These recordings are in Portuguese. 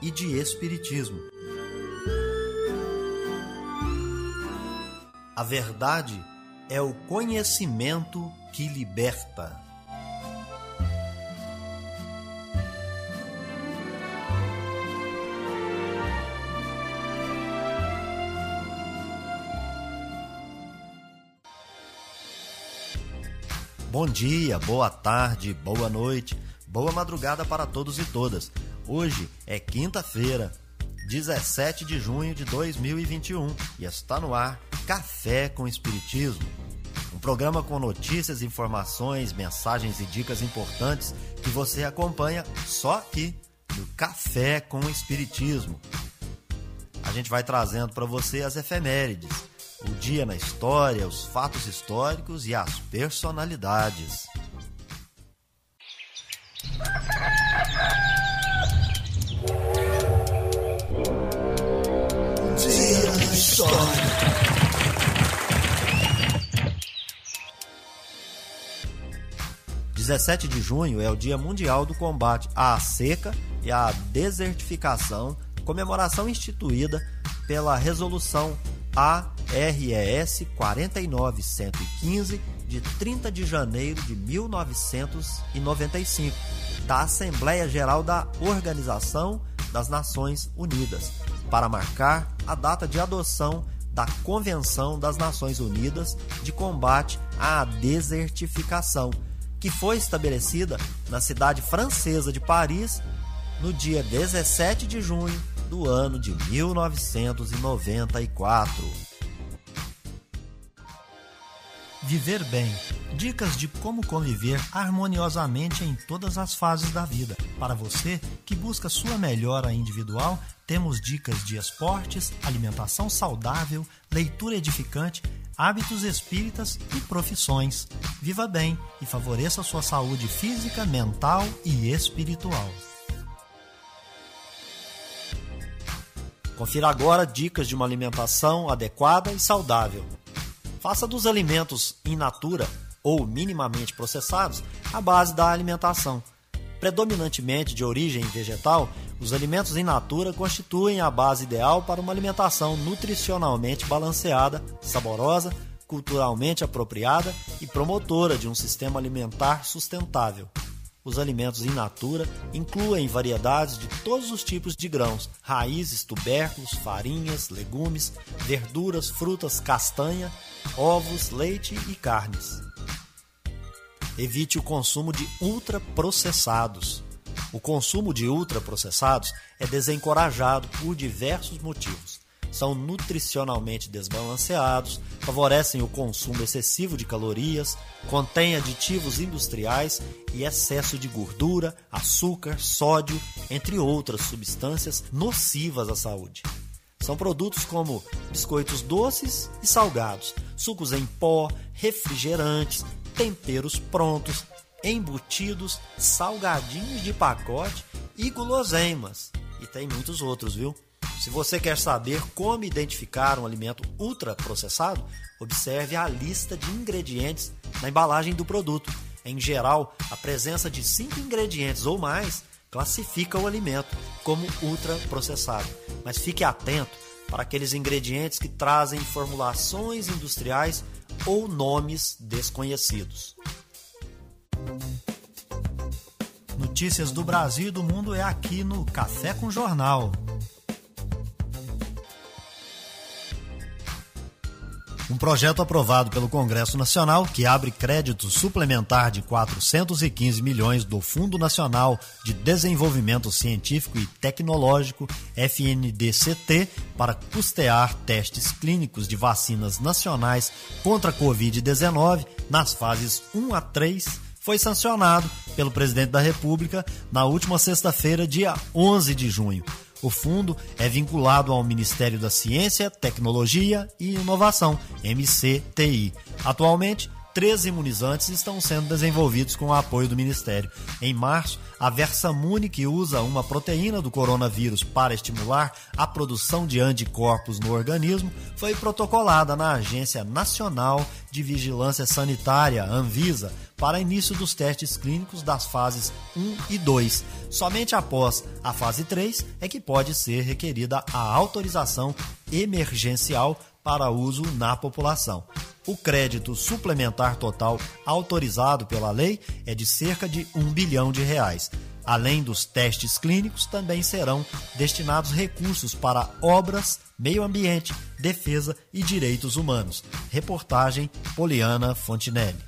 e de espiritismo. A verdade é o conhecimento que liberta. Bom dia, boa tarde, boa noite, boa madrugada para todos e todas. Hoje é quinta-feira, 17 de junho de 2021 e está no ar Café com Espiritismo. Um programa com notícias, informações, mensagens e dicas importantes que você acompanha só aqui no Café com Espiritismo. A gente vai trazendo para você as efemérides, o dia na história, os fatos históricos e as personalidades. 17 de junho é o Dia Mundial do Combate à Seca e à Desertificação, comemoração instituída pela Resolução ARES 49115 de 30 de janeiro de 1995 da Assembleia Geral da Organização das Nações Unidas, para marcar a data de adoção da Convenção das Nações Unidas de Combate à Desertificação que foi estabelecida na cidade francesa de Paris no dia 17 de junho do ano de 1994. Viver bem. Dicas de como conviver harmoniosamente em todas as fases da vida. Para você que busca sua melhora individual, temos dicas de esportes, alimentação saudável, leitura edificante, hábitos espíritas e profissões. Viva bem e favoreça sua saúde física, mental e espiritual. Confira agora dicas de uma alimentação adequada e saudável. Faça dos alimentos in natura ou minimamente processados a base da alimentação. Predominantemente de origem vegetal, os alimentos in natura constituem a base ideal para uma alimentação nutricionalmente balanceada, saborosa, culturalmente apropriada e promotora de um sistema alimentar sustentável. Os alimentos in natura incluem variedades de todos os tipos de grãos, raízes, tubérculos, farinhas, legumes, verduras, frutas, castanha, ovos, leite e carnes. Evite o consumo de ultraprocessados. O consumo de ultraprocessados é desencorajado por diversos motivos. São nutricionalmente desbalanceados, favorecem o consumo excessivo de calorias, contêm aditivos industriais e excesso de gordura, açúcar, sódio, entre outras substâncias nocivas à saúde. São produtos como biscoitos doces e salgados, sucos em pó, refrigerantes, temperos prontos, embutidos, salgadinhos de pacote e guloseimas. E tem muitos outros, viu? Se você quer saber como identificar um alimento ultraprocessado, observe a lista de ingredientes na embalagem do produto. Em geral, a presença de cinco ingredientes ou mais classifica o alimento como ultraprocessado. Mas fique atento para aqueles ingredientes que trazem formulações industriais ou nomes desconhecidos. Notícias do Brasil e do mundo é aqui no Café com Jornal. Um projeto aprovado pelo Congresso Nacional que abre crédito suplementar de 415 milhões do Fundo Nacional de Desenvolvimento Científico e Tecnológico, FNDCT, para custear testes clínicos de vacinas nacionais contra a Covid-19 nas fases 1 a 3 foi sancionado pelo presidente da República na última sexta-feira, dia 11 de junho. O fundo é vinculado ao Ministério da Ciência, Tecnologia e Inovação, MCTI. Atualmente, três imunizantes estão sendo desenvolvidos com o apoio do Ministério. Em março, a Versamune, que usa uma proteína do coronavírus para estimular a produção de anticorpos no organismo, foi protocolada na Agência Nacional de Vigilância Sanitária, Anvisa, para início dos testes clínicos das fases 1 e 2. Somente após a fase 3 é que pode ser requerida a autorização emergencial para uso na população. O crédito suplementar total autorizado pela lei é de cerca de 1 bilhão de reais. Além dos testes clínicos, também serão destinados recursos para obras, meio ambiente, defesa e direitos humanos. Reportagem Poliana Fontinelli.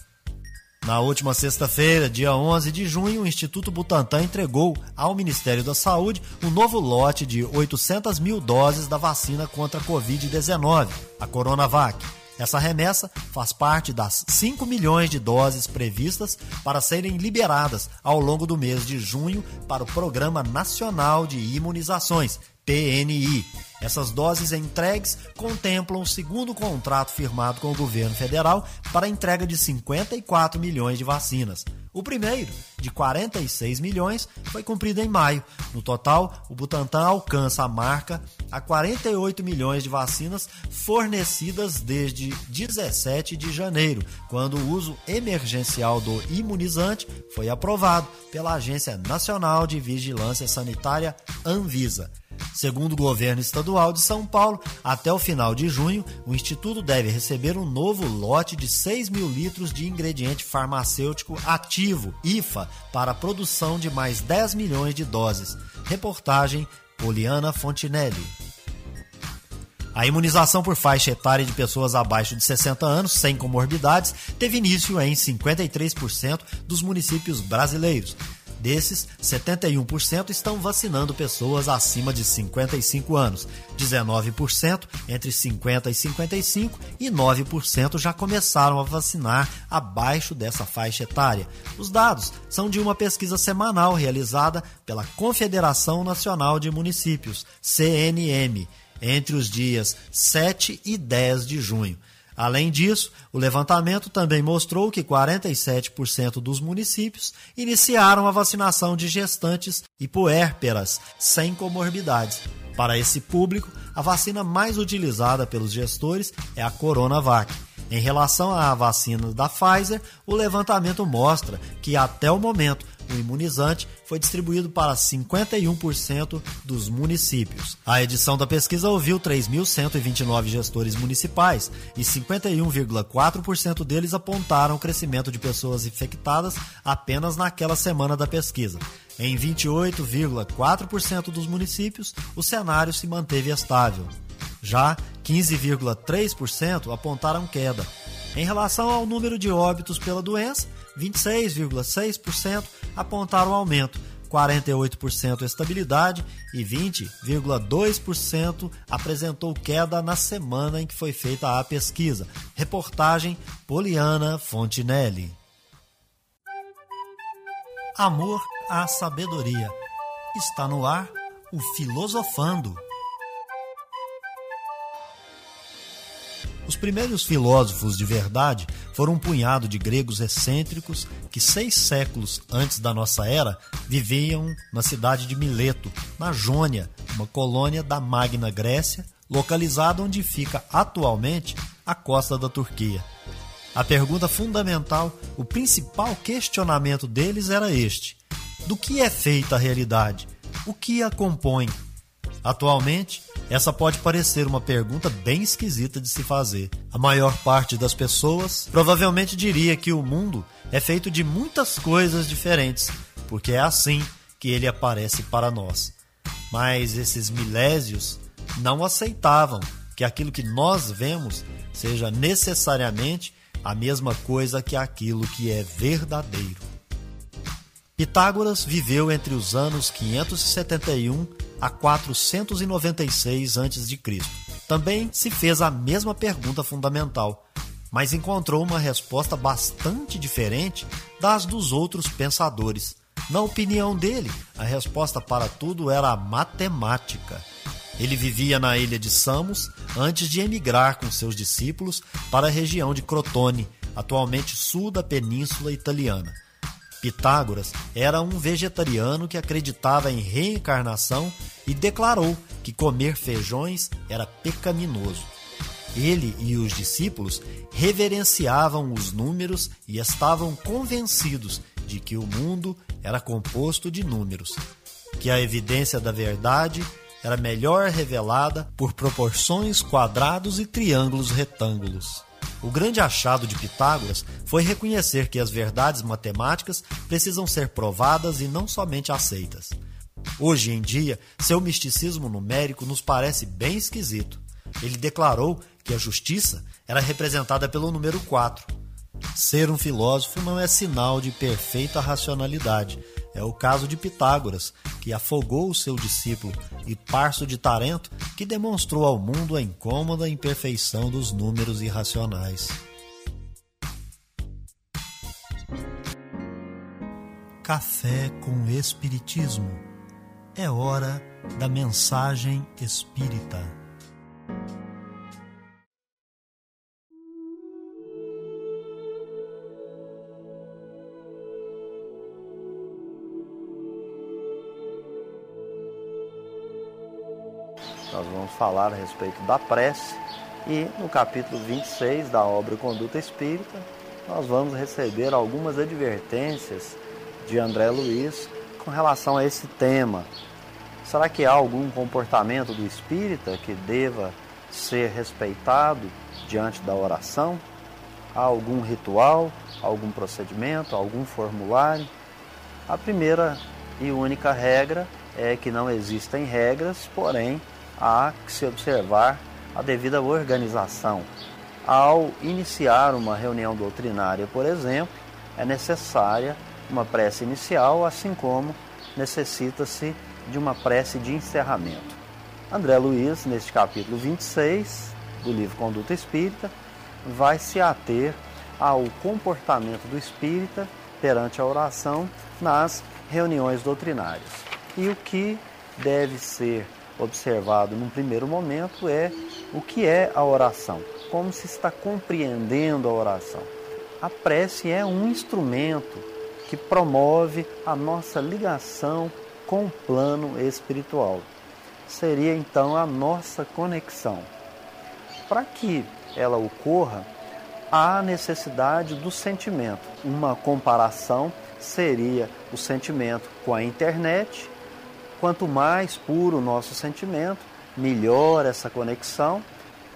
Na última sexta-feira, dia 11 de junho, o Instituto Butantan entregou ao Ministério da Saúde um novo lote de 800 mil doses da vacina contra a Covid-19, a Coronavac. Essa remessa faz parte das 5 milhões de doses previstas para serem liberadas ao longo do mês de junho para o Programa Nacional de Imunizações, PNI. Essas doses entregues contemplam o segundo contrato firmado com o governo federal para a entrega de 54 milhões de vacinas. O primeiro, de 46 milhões, foi cumprido em maio. No total, o Butantan alcança a marca a 48 milhões de vacinas fornecidas desde 17 de janeiro, quando o uso emergencial do imunizante foi aprovado pela Agência Nacional de Vigilância Sanitária Anvisa. Segundo o governo estadual de São Paulo, até o final de junho, o Instituto deve receber um novo lote de 6 mil litros de ingrediente farmacêutico ativo, IFA, para a produção de mais 10 milhões de doses. Reportagem Poliana Fontinelli. A imunização por faixa etária de pessoas abaixo de 60 anos, sem comorbidades, teve início em 53% dos municípios brasileiros. Desses, 71% estão vacinando pessoas acima de 55 anos, 19% entre 50 e 55 e 9% já começaram a vacinar abaixo dessa faixa etária. Os dados são de uma pesquisa semanal realizada pela Confederação Nacional de Municípios, CNM, entre os dias 7 e 10 de junho. Além disso, o levantamento também mostrou que 47% dos municípios iniciaram a vacinação de gestantes e puérperas sem comorbidades. Para esse público, a vacina mais utilizada pelos gestores é a Coronavac. Em relação à vacina da Pfizer, o levantamento mostra que até o momento o imunizante foi distribuído para 51% dos municípios. A edição da pesquisa ouviu 3.129 gestores municipais e 51,4% deles apontaram o crescimento de pessoas infectadas apenas naquela semana da pesquisa. Em 28,4% dos municípios, o cenário se manteve estável. Já 15,3% apontaram queda. Em relação ao número de óbitos pela doença, 26,6% apontaram aumento, 48% estabilidade e 20,2% apresentou queda na semana em que foi feita a pesquisa. Reportagem Poliana Fontinelli. Amor à sabedoria. Está no ar o Filosofando. Os primeiros filósofos de verdade foram um punhado de gregos excêntricos que seis séculos antes da nossa era viviam na cidade de Mileto, na Jônia, uma colônia da Magna Grécia, localizada onde fica atualmente a costa da Turquia. A pergunta fundamental, o principal questionamento deles era este: do que é feita a realidade? O que a compõe? Atualmente, essa pode parecer uma pergunta bem esquisita de se fazer. A maior parte das pessoas provavelmente diria que o mundo é feito de muitas coisas diferentes, porque é assim que ele aparece para nós. Mas esses milésios não aceitavam que aquilo que nós vemos seja necessariamente a mesma coisa que aquilo que é verdadeiro. Pitágoras viveu entre os anos 571 a 496 a.C. Também se fez a mesma pergunta fundamental: mas encontrou uma resposta bastante diferente das dos outros pensadores. Na opinião dele, a resposta para tudo era a matemática. Ele vivia na ilha de Samos antes de emigrar com seus discípulos para a região de Crotone, atualmente sul da Península Italiana. Pitágoras era um vegetariano que acreditava em reencarnação e declarou que comer feijões era pecaminoso. Ele e os discípulos reverenciavam os números e estavam convencidos de que o mundo era composto de números, que a evidência da verdade era melhor revelada por proporções quadrados e triângulos retângulos. O grande achado de Pitágoras foi reconhecer que as verdades matemáticas precisam ser provadas e não somente aceitas. Hoje em dia, seu misticismo numérico nos parece bem esquisito. Ele declarou que a justiça era representada pelo número 4. Ser um filósofo não é sinal de perfeita racionalidade. É o caso de Pitágoras, que afogou o seu discípulo e Parso de Tarento, que demonstrou ao mundo a incômoda imperfeição dos números irracionais. Café com Espiritismo. É hora da mensagem espírita. Nós vamos falar a respeito da prece e no capítulo 26 da obra Conduta Espírita, nós vamos receber algumas advertências de André Luiz com relação a esse tema. Será que há algum comportamento do espírita que deva ser respeitado diante da oração? Há algum ritual, algum procedimento, algum formulário? A primeira e única regra é que não existem regras, porém há que se observar a devida organização. Ao iniciar uma reunião doutrinária, por exemplo, é necessária uma prece inicial, assim como necessita-se de uma prece de encerramento. André Luiz, neste capítulo 26 do livro Conduta Espírita, vai se ater ao comportamento do espírita perante a oração nas reuniões doutrinárias. E o que deve ser observado num primeiro momento é o que é a oração, como se está compreendendo a oração. A prece é um instrumento que promove a nossa ligação com o plano espiritual. Seria então a nossa conexão. Para que ela ocorra, há necessidade do sentimento. Uma comparação seria o sentimento com a internet Quanto mais puro o nosso sentimento, melhor essa conexão.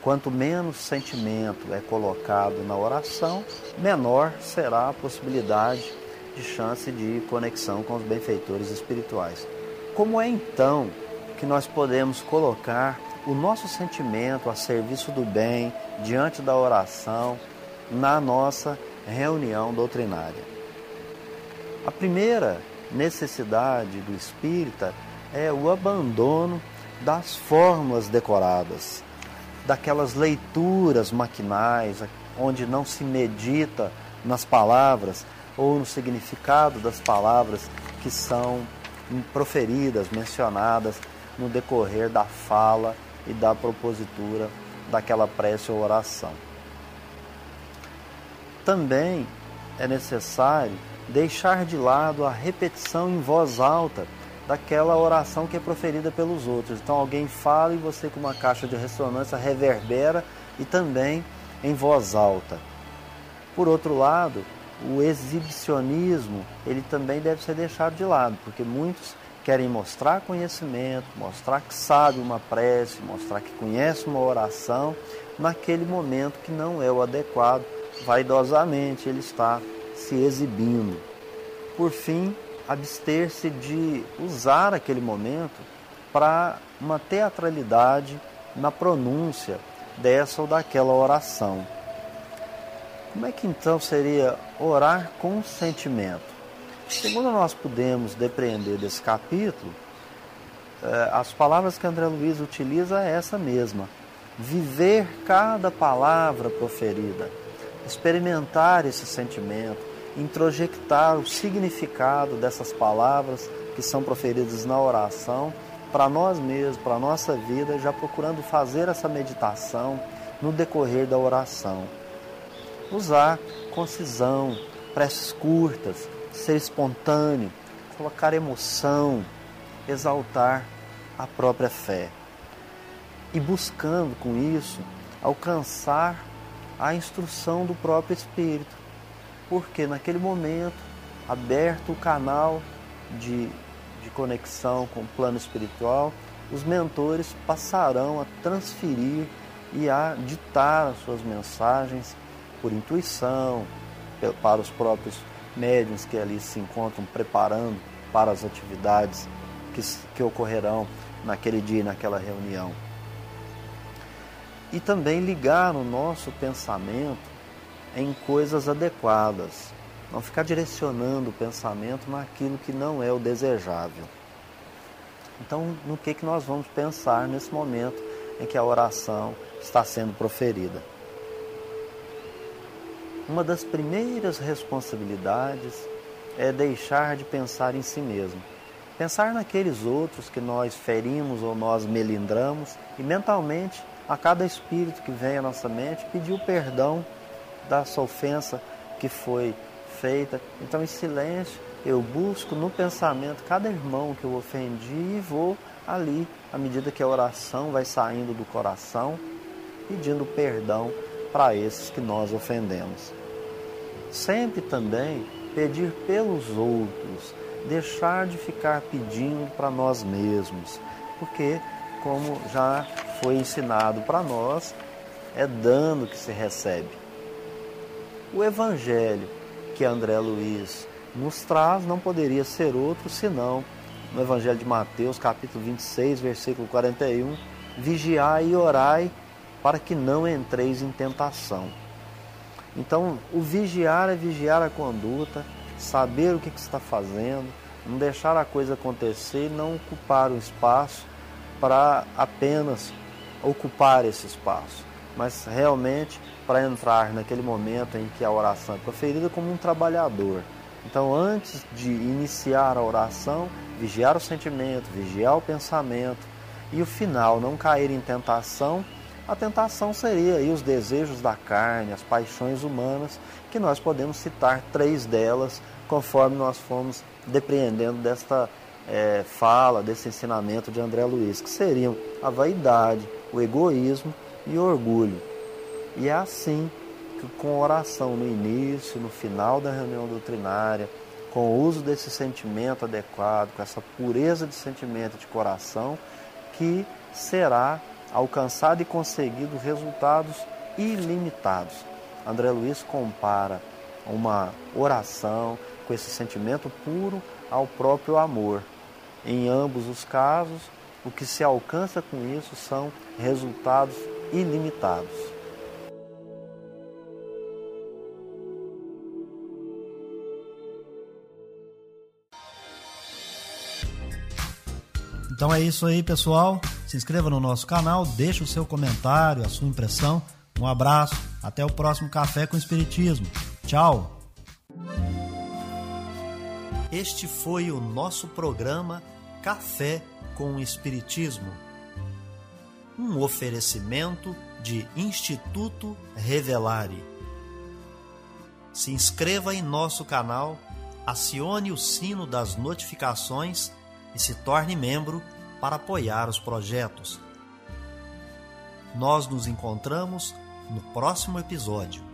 Quanto menos sentimento é colocado na oração, menor será a possibilidade de chance de conexão com os benfeitores espirituais. Como é então que nós podemos colocar o nosso sentimento a serviço do bem diante da oração na nossa reunião doutrinária? A primeira necessidade do espírita é o abandono das fórmulas decoradas, daquelas leituras maquinais, onde não se medita nas palavras ou no significado das palavras que são proferidas, mencionadas no decorrer da fala e da propositura daquela prece ou oração. Também é necessário deixar de lado a repetição em voz alta daquela oração que é proferida pelos outros. Então alguém fala e você com uma caixa de ressonância reverbera e também em voz alta. Por outro lado, o exibicionismo, ele também deve ser deixado de lado, porque muitos querem mostrar conhecimento, mostrar que sabe uma prece, mostrar que conhece uma oração, naquele momento que não é o adequado, vaidosamente ele está se exibindo. Por fim, abster-se de usar aquele momento para uma teatralidade na pronúncia dessa ou daquela oração. Como é que então seria orar com sentimento? Segundo nós podemos depreender desse capítulo, eh, as palavras que André Luiz utiliza é essa mesma. Viver cada palavra proferida. experimentar esse sentimento, introjectar o significado dessas palavras que são proferidas na oração para nós mesmos, para a nossa vida, já procurando fazer essa meditação no decorrer da oração. Usar concisão, preces curtas, ser espontâneo, colocar emoção, exaltar a própria fé. E buscando com isso alcançar a instrução do próprio Espírito. Porque naquele momento, aberto o canal de, de conexão com o plano espiritual, os mentores passarão a transferir e a ditar as suas mensagens por intuição, para os próprios médiuns que ali se encontram preparando para as atividades que, que ocorrerão naquele dia e naquela reunião. E também ligar o nosso pensamento em coisas adequadas, não ficar direcionando o pensamento naquilo que não é o desejável. Então, no que, que nós vamos pensar nesse momento em que a oração está sendo proferida? Uma das primeiras responsabilidades é deixar de pensar em si mesmo. Pensar naqueles outros que nós ferimos ou nós melindramos e mentalmente, a cada espírito que vem à nossa mente, pedir o perdão dessa ofensa que foi feita. Então, em silêncio, eu busco no pensamento cada irmão que eu ofendi e vou ali, à medida que a oração vai saindo do coração, pedindo perdão para esses que nós ofendemos. Sempre também pedir pelos outros, deixar de ficar pedindo para nós mesmos, porque, como já foi ensinado para nós, é dano que se recebe. O Evangelho que André Luiz nos traz não poderia ser outro senão no Evangelho de Mateus, capítulo 26, versículo 41, vigiai e orai para que não entreis em tentação. Então, o vigiar é vigiar a conduta, saber o que, que está fazendo, não deixar a coisa acontecer e não ocupar o espaço para apenas ocupar esse espaço, mas realmente para entrar naquele momento em que a oração é proferida como um trabalhador. Então, antes de iniciar a oração, vigiar o sentimento, vigiar o pensamento e o final, não cair em tentação a tentação seria aí os desejos da carne, as paixões humanas, que nós podemos citar três delas conforme nós fomos depreendendo desta é, fala, desse ensinamento de André Luiz, que seriam a vaidade, o egoísmo e orgulho. E é assim que com oração no início, no final da reunião doutrinária, com o uso desse sentimento adequado, com essa pureza de sentimento de coração, que será alcançado e conseguido resultados ilimitados. André Luiz compara uma oração com esse sentimento puro ao próprio amor. Em ambos os casos, o que se alcança com isso são resultados ilimitados. Então é isso aí, pessoal. Se inscreva no nosso canal, deixe o seu comentário, a sua impressão. Um abraço, até o próximo Café com Espiritismo. Tchau! Este foi o nosso programa Café com Espiritismo. Um oferecimento de Instituto Revelare. Se inscreva em nosso canal, acione o sino das notificações e se torne membro para apoiar os projetos. Nós nos encontramos no próximo episódio.